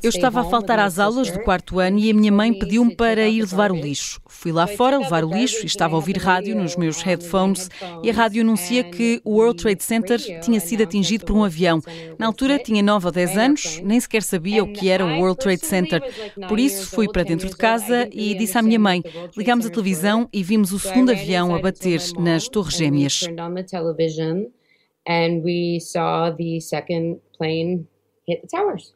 Eu estava a faltar às aulas do quarto ano e a minha mãe pediu-me para ir levar o lixo. Fui lá fora levar o lixo e estava a ouvir rádio nos meus headphones e a rádio anuncia que o World Trade Center tinha sido atingido por um avião. Na altura tinha 9 ou 10 anos, nem sequer sabia o que era o World Trade Center. Por isso fui para dentro de casa e disse à minha mãe: ligámos a televisão e vimos o segundo avião a bater nas Torres Gêmeas and we saw the second plane hit the towers.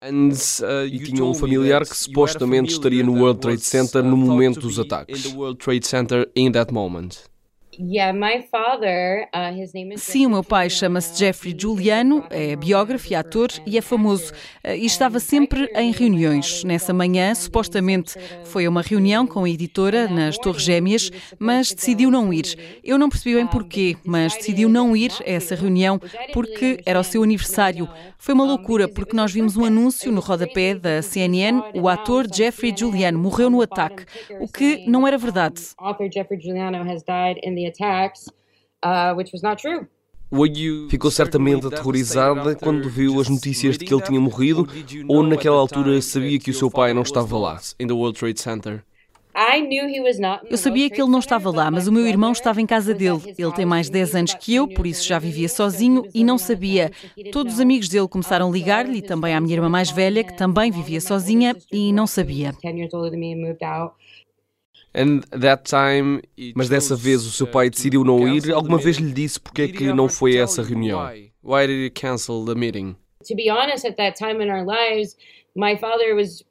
And, uh, e tinha um familiar que supostamente estaria no World Trade Center no momento dos ataques. Uh, Sim, o meu pai chama-se Jeffrey Giuliano, é biógrafo e ator e é famoso. Uh, e estava sempre em reuniões. Nessa manhã, supostamente, foi a uma reunião com a editora nas Torres Gêmeas, mas decidiu não ir. Eu não percebi bem porquê, mas decidiu não ir a essa reunião porque era o seu aniversário. Foi uma loucura porque nós vimos um anúncio no rodapé da CNN. O ator Jeffrey Giuliano morreu no ataque, o que não era verdade attacks, uh, which was not true. Ficou certamente aterrorizada quando viu as notícias de que ele tinha morrido, ou naquela altura sabia que o seu pai não estava lá, the World Trade Center? Eu sabia que ele não estava lá, mas o meu irmão estava em casa dele. Ele tem mais de 10 anos que eu, por isso já vivia sozinho e não sabia. Todos os amigos dele começaram a ligar-lhe também à minha irmã mais velha, que também vivia sozinha e não sabia. And that time, mas dessa vez o seu pai decidiu não ir. Alguma vez lhe disse porque é que não foi a essa reunião? Why did he cancel the meeting? To be honest, at that time in our lives, my father was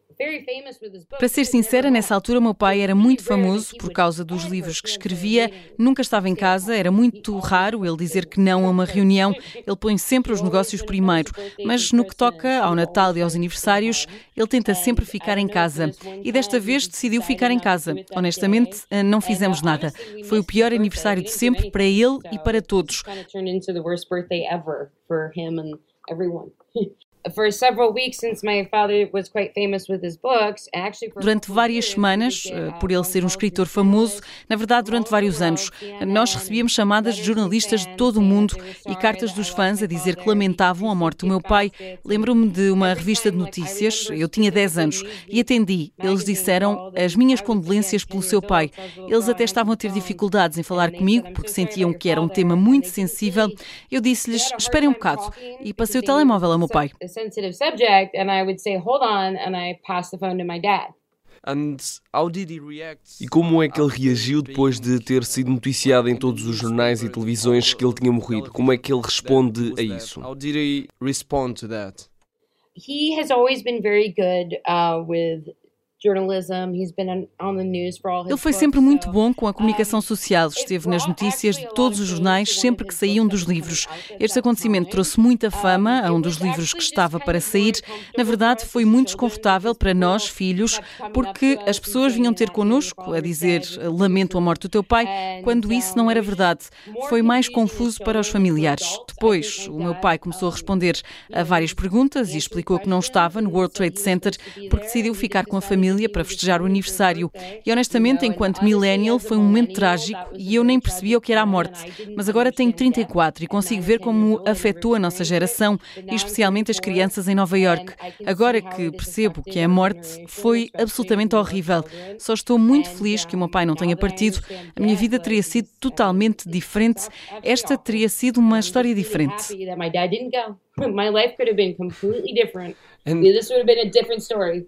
para ser sincera, nessa altura meu pai era muito famoso por causa dos livros que escrevia, nunca estava em casa, era muito raro ele dizer que não a uma reunião, ele põe sempre os negócios primeiro, mas no que toca ao Natal e aos aniversários, ele tenta sempre ficar em casa. E desta vez decidiu ficar em casa. Honestamente, não fizemos nada. Foi o pior aniversário de sempre para ele e para todos. Durante várias semanas, eh, por ele ser um escritor famoso, na verdade durante vários anos, nós recebíamos chamadas de jornalistas de todo o mundo e cartas dos fãs a dizer que lamentavam a morte do meu pai. Lembro-me de uma revista de notícias, eu tinha 10 anos, e atendi. Eles disseram as minhas condolências pelo seu pai. Eles até estavam a ter dificuldades em falar comigo porque sentiam que era um tema muito sensível. Eu disse-lhes: esperem um bocado, e passei o telemóvel ao meu pai sensitive subject, and I would say, "Hold on," and I pass the phone to my dad. E como é que ele reagiu depois de ter sido noticiado em todos os jornais e televisões que ele tinha morrido? Como é que ele responde a isso? How did he respond to that? He has always been very good uh, with ele foi sempre muito bom com a comunicação social, esteve nas notícias de todos os jornais sempre que saíam dos livros. Este acontecimento trouxe muita fama a um dos livros que estava para sair. Na verdade, foi muito desconfortável para nós, filhos, porque as pessoas vinham ter connosco a dizer lamento a morte do teu pai, quando isso não era verdade. Foi mais confuso para os familiares. Depois, o meu pai começou a responder a várias perguntas e explicou que não estava no World Trade Center porque decidiu ficar com a família família para festejar o aniversário. E honestamente, enquanto millennial, foi um momento trágico e eu nem percebia o que era a morte. Mas agora tenho 34 e consigo ver como afetou a nossa geração e especialmente as crianças em Nova York. Agora que percebo que a morte foi absolutamente horrível. Só estou muito feliz que o meu pai não tenha partido. A minha vida teria sido totalmente diferente. Esta teria sido uma história diferente. My life could have been completely different. And this would have been a different story.